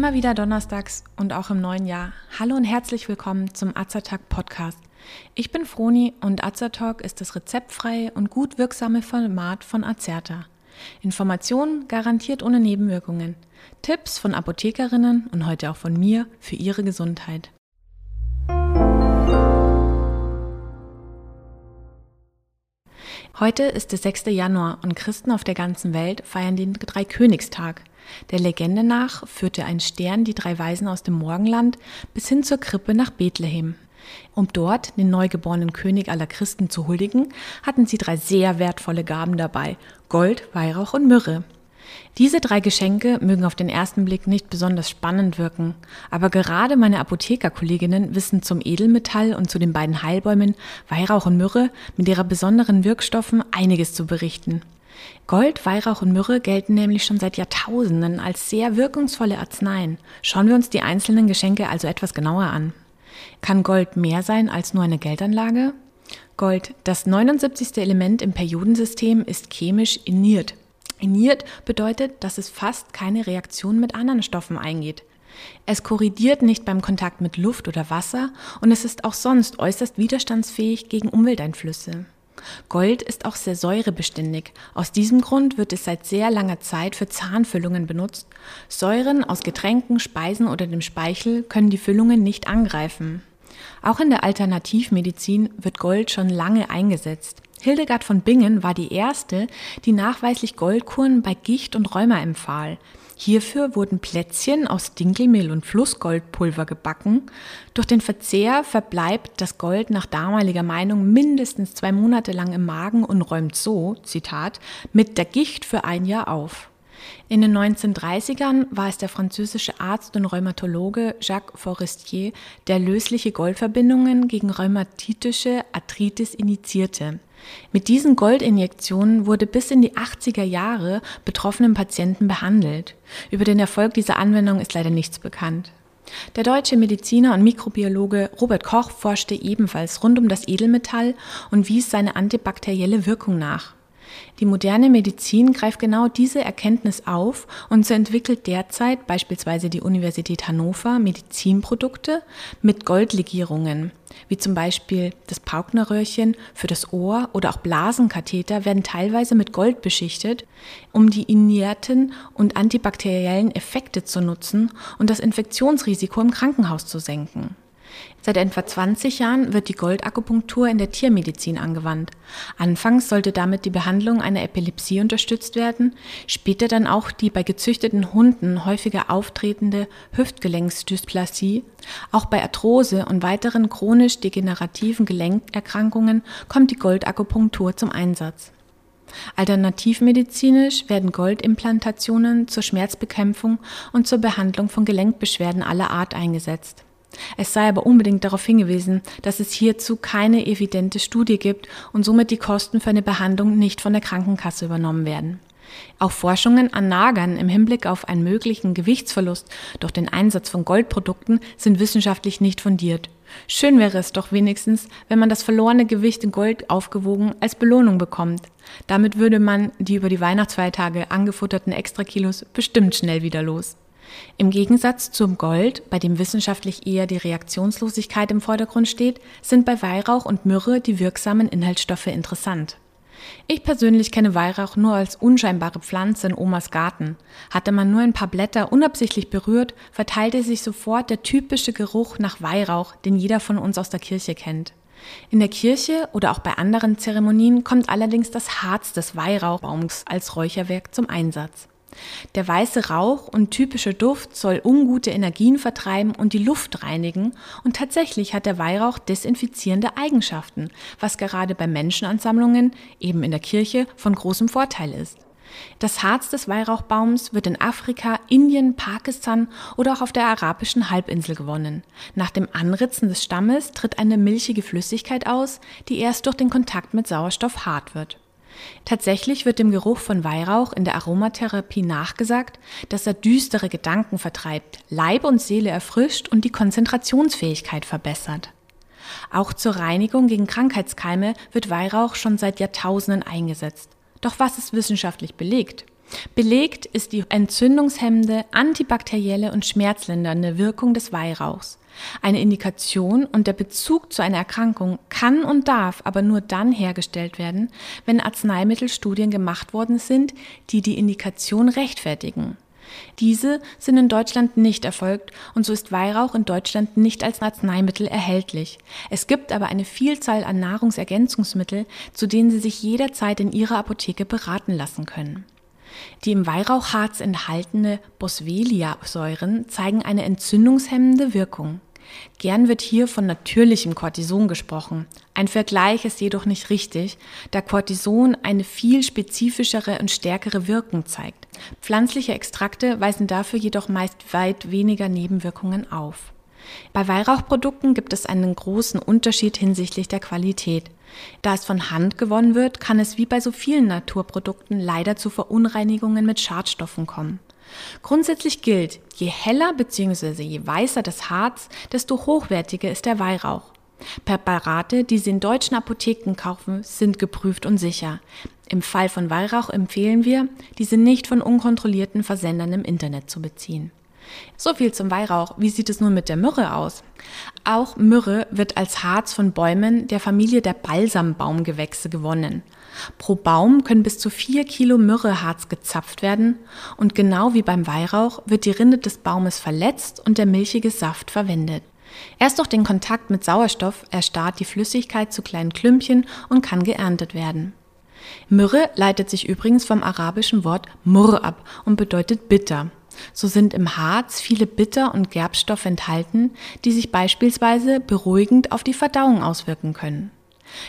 Immer wieder donnerstags und auch im neuen Jahr. Hallo und herzlich willkommen zum Azertag Podcast. Ich bin Froni und Azertalk ist das rezeptfreie und gut wirksame Format von Azerta. Informationen garantiert ohne Nebenwirkungen. Tipps von Apothekerinnen und heute auch von mir für Ihre Gesundheit. Heute ist der 6. Januar und Christen auf der ganzen Welt feiern den Dreikönigstag. Der Legende nach führte ein Stern die drei Weisen aus dem Morgenland bis hin zur Krippe nach Bethlehem. Um dort den neugeborenen König aller Christen zu huldigen, hatten sie drei sehr wertvolle Gaben dabei Gold, Weihrauch und Myrrhe. Diese drei Geschenke mögen auf den ersten Blick nicht besonders spannend wirken, aber gerade meine Apothekerkolleginnen wissen zum Edelmetall und zu den beiden Heilbäumen Weihrauch und Myrrhe mit ihrer besonderen Wirkstoffen einiges zu berichten. Gold, Weihrauch und Myrrhe gelten nämlich schon seit Jahrtausenden als sehr wirkungsvolle Arzneien. Schauen wir uns die einzelnen Geschenke also etwas genauer an. Kann Gold mehr sein als nur eine Geldanlage? Gold, das 79. Element im Periodensystem, ist chemisch iniert. Iniert bedeutet, dass es fast keine Reaktion mit anderen Stoffen eingeht. Es korrigiert nicht beim Kontakt mit Luft oder Wasser und es ist auch sonst äußerst widerstandsfähig gegen Umwelteinflüsse. Gold ist auch sehr säurebeständig. Aus diesem Grund wird es seit sehr langer Zeit für Zahnfüllungen benutzt. Säuren aus Getränken, Speisen oder dem Speichel können die Füllungen nicht angreifen. Auch in der Alternativmedizin wird Gold schon lange eingesetzt. Hildegard von Bingen war die erste, die nachweislich Goldkuren bei Gicht und Rheuma empfahl. Hierfür wurden Plätzchen aus Dinkelmehl und Flussgoldpulver gebacken. Durch den Verzehr verbleibt das Gold nach damaliger Meinung mindestens zwei Monate lang im Magen und räumt so, Zitat, mit der Gicht für ein Jahr auf. In den 1930ern war es der französische Arzt und Rheumatologe Jacques Forestier, der lösliche Goldverbindungen gegen rheumatitische Arthritis initiierte. Mit diesen Goldinjektionen wurde bis in die 80er Jahre betroffenen Patienten behandelt. Über den Erfolg dieser Anwendung ist leider nichts bekannt. Der deutsche Mediziner und Mikrobiologe Robert Koch forschte ebenfalls rund um das Edelmetall und wies seine antibakterielle Wirkung nach. Die moderne Medizin greift genau diese Erkenntnis auf und so entwickelt derzeit beispielsweise die Universität Hannover Medizinprodukte mit Goldlegierungen, wie zum Beispiel das Pauknerröhrchen für das Ohr oder auch Blasenkatheter werden teilweise mit Gold beschichtet, um die inerten und antibakteriellen Effekte zu nutzen und das Infektionsrisiko im Krankenhaus zu senken. Seit etwa 20 Jahren wird die Goldakupunktur in der Tiermedizin angewandt. Anfangs sollte damit die Behandlung einer Epilepsie unterstützt werden, später dann auch die bei gezüchteten Hunden häufiger auftretende Hüftgelenksdysplasie. Auch bei Arthrose und weiteren chronisch degenerativen Gelenkerkrankungen kommt die Goldakupunktur zum Einsatz. Alternativmedizinisch werden Goldimplantationen zur Schmerzbekämpfung und zur Behandlung von Gelenkbeschwerden aller Art eingesetzt. Es sei aber unbedingt darauf hingewiesen, dass es hierzu keine evidente Studie gibt und somit die Kosten für eine Behandlung nicht von der Krankenkasse übernommen werden. Auch Forschungen an Nagern im Hinblick auf einen möglichen Gewichtsverlust durch den Einsatz von Goldprodukten sind wissenschaftlich nicht fundiert. Schön wäre es doch wenigstens, wenn man das verlorene Gewicht in Gold aufgewogen als Belohnung bekommt. Damit würde man die über die Weihnachtsfeiertage angefutterten Extrakilos bestimmt schnell wieder los. Im Gegensatz zum Gold, bei dem wissenschaftlich eher die Reaktionslosigkeit im Vordergrund steht, sind bei Weihrauch und Myrrhe die wirksamen Inhaltsstoffe interessant. Ich persönlich kenne Weihrauch nur als unscheinbare Pflanze in Omas Garten. Hatte man nur ein paar Blätter unabsichtlich berührt, verteilte sich sofort der typische Geruch nach Weihrauch, den jeder von uns aus der Kirche kennt. In der Kirche oder auch bei anderen Zeremonien kommt allerdings das Harz des Weihrauchbaums als Räucherwerk zum Einsatz. Der weiße Rauch und typische Duft soll ungute Energien vertreiben und die Luft reinigen und tatsächlich hat der Weihrauch desinfizierende Eigenschaften, was gerade bei Menschenansammlungen, eben in der Kirche, von großem Vorteil ist. Das Harz des Weihrauchbaums wird in Afrika, Indien, Pakistan oder auch auf der arabischen Halbinsel gewonnen. Nach dem Anritzen des Stammes tritt eine milchige Flüssigkeit aus, die erst durch den Kontakt mit Sauerstoff hart wird. Tatsächlich wird dem Geruch von Weihrauch in der Aromatherapie nachgesagt, dass er düstere Gedanken vertreibt, Leib und Seele erfrischt und die Konzentrationsfähigkeit verbessert. Auch zur Reinigung gegen Krankheitskeime wird Weihrauch schon seit Jahrtausenden eingesetzt. Doch was ist wissenschaftlich belegt? Belegt ist die entzündungshemmende, antibakterielle und schmerzlindernde Wirkung des Weihrauchs. Eine Indikation und der Bezug zu einer Erkrankung kann und darf aber nur dann hergestellt werden, wenn Arzneimittelstudien gemacht worden sind, die die Indikation rechtfertigen. Diese sind in Deutschland nicht erfolgt und so ist Weihrauch in Deutschland nicht als Arzneimittel erhältlich. Es gibt aber eine Vielzahl an Nahrungsergänzungsmittel, zu denen Sie sich jederzeit in Ihrer Apotheke beraten lassen können. Die im Weihrauchharz enthaltene Boswellia-Säuren zeigen eine entzündungshemmende Wirkung. Gern wird hier von natürlichem Cortison gesprochen. Ein Vergleich ist jedoch nicht richtig, da Cortison eine viel spezifischere und stärkere Wirkung zeigt. Pflanzliche Extrakte weisen dafür jedoch meist weit weniger Nebenwirkungen auf. Bei Weihrauchprodukten gibt es einen großen Unterschied hinsichtlich der Qualität. Da es von Hand gewonnen wird, kann es wie bei so vielen Naturprodukten leider zu Verunreinigungen mit Schadstoffen kommen. Grundsätzlich gilt, je heller bzw. je weißer das Harz, desto hochwertiger ist der Weihrauch. Präparate, die Sie in deutschen Apotheken kaufen, sind geprüft und sicher. Im Fall von Weihrauch empfehlen wir, diese nicht von unkontrollierten Versendern im Internet zu beziehen. So viel zum Weihrauch. Wie sieht es nun mit der Myrrhe aus? Auch Myrrhe wird als Harz von Bäumen der Familie der Balsambaumgewächse gewonnen. Pro Baum können bis zu vier Kilo Myrrheharz gezapft werden und genau wie beim Weihrauch wird die Rinde des Baumes verletzt und der milchige Saft verwendet. Erst durch den Kontakt mit Sauerstoff erstarrt die Flüssigkeit zu kleinen Klümpchen und kann geerntet werden. Myrrhe leitet sich übrigens vom arabischen Wort Murr ab und bedeutet bitter. So sind im Harz viele Bitter- und Gerbstoffe enthalten, die sich beispielsweise beruhigend auf die Verdauung auswirken können.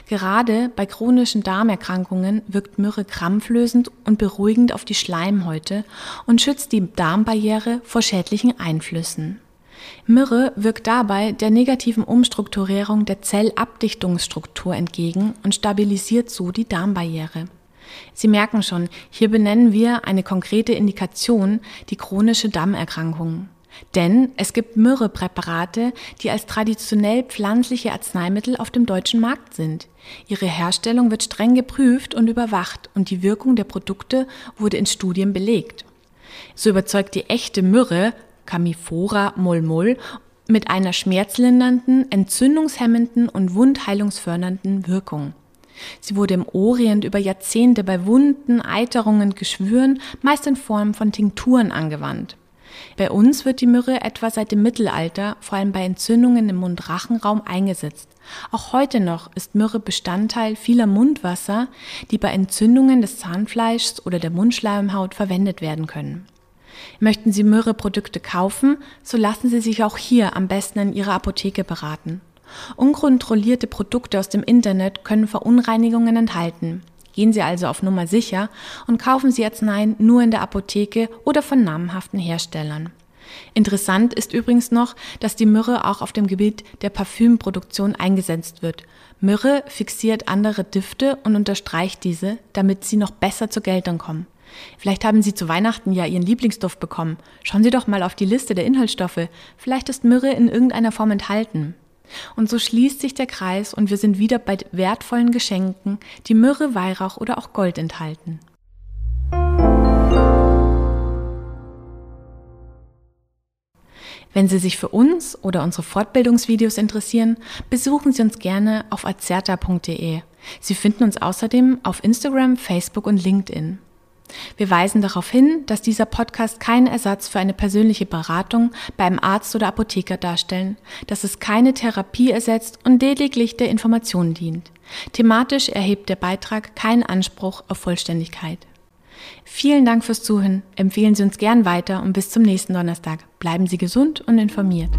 Gerade bei chronischen Darmerkrankungen wirkt Myrrhe krampflösend und beruhigend auf die Schleimhäute und schützt die Darmbarriere vor schädlichen Einflüssen. Myrrhe wirkt dabei der negativen Umstrukturierung der Zellabdichtungsstruktur entgegen und stabilisiert so die Darmbarriere. Sie merken schon, hier benennen wir eine konkrete Indikation, die chronische Darmerkrankung. Denn es gibt Myrrhepräparate, die als traditionell pflanzliche Arzneimittel auf dem deutschen Markt sind. Ihre Herstellung wird streng geprüft und überwacht und die Wirkung der Produkte wurde in Studien belegt. So überzeugt die echte Myrrhe, Camifora molmol, mit einer schmerzlindernden, entzündungshemmenden und wundheilungsfördernden Wirkung. Sie wurde im Orient über Jahrzehnte bei Wunden, Eiterungen, Geschwüren, meist in Form von Tinkturen angewandt. Bei uns wird die Myrrhe etwa seit dem Mittelalter vor allem bei Entzündungen im Mund-Rachenraum eingesetzt. Auch heute noch ist Myrrhe Bestandteil vieler Mundwasser, die bei Entzündungen des Zahnfleischs oder der Mundschleimhaut verwendet werden können. Möchten Sie Myrrhe-Produkte kaufen, so lassen Sie sich auch hier am besten in Ihrer Apotheke beraten. Unkontrollierte Produkte aus dem Internet können Verunreinigungen enthalten. Gehen Sie also auf Nummer sicher und kaufen Sie Arzneien nur in der Apotheke oder von namhaften Herstellern. Interessant ist übrigens noch, dass die Myrrhe auch auf dem Gebiet der Parfümproduktion eingesetzt wird. Myrrhe fixiert andere Düfte und unterstreicht diese, damit sie noch besser zur Geltung kommen. Vielleicht haben Sie zu Weihnachten ja Ihren Lieblingsduft bekommen. Schauen Sie doch mal auf die Liste der Inhaltsstoffe. Vielleicht ist Myrrhe in irgendeiner Form enthalten. Und so schließt sich der Kreis und wir sind wieder bei wertvollen Geschenken, die Myrrhe, Weihrauch oder auch Gold enthalten. Wenn Sie sich für uns oder unsere Fortbildungsvideos interessieren, besuchen Sie uns gerne auf azerta.de. Sie finden uns außerdem auf Instagram, Facebook und LinkedIn. Wir weisen darauf hin, dass dieser Podcast kein Ersatz für eine persönliche Beratung beim Arzt oder Apotheker darstellen, dass es keine Therapie ersetzt und lediglich der Information dient. Thematisch erhebt der Beitrag keinen Anspruch auf Vollständigkeit. Vielen Dank fürs Zuhören. Empfehlen Sie uns gern weiter und bis zum nächsten Donnerstag. Bleiben Sie gesund und informiert.